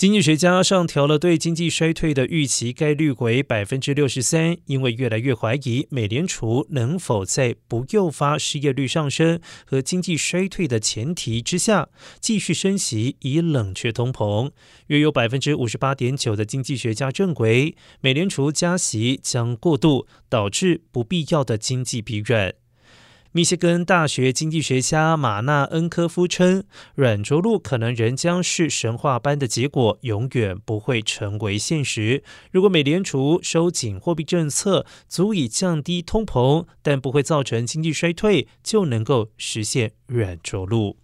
经济学家上调了对经济衰退的预期概率为百分之六十三，因为越来越怀疑美联储能否在不诱发失业率上升和经济衰退的前提之下继续升息，以冷却通膨。约有百分之五十八点九的经济学家认为，美联储加息将过度，导致不必要的经济疲软。密歇根大学经济学家马纳恩科夫称，软着陆可能仍将是神话般的结果，永远不会成为现实。如果美联储收紧货币政策，足以降低通膨，但不会造成经济衰退，就能够实现软着陆。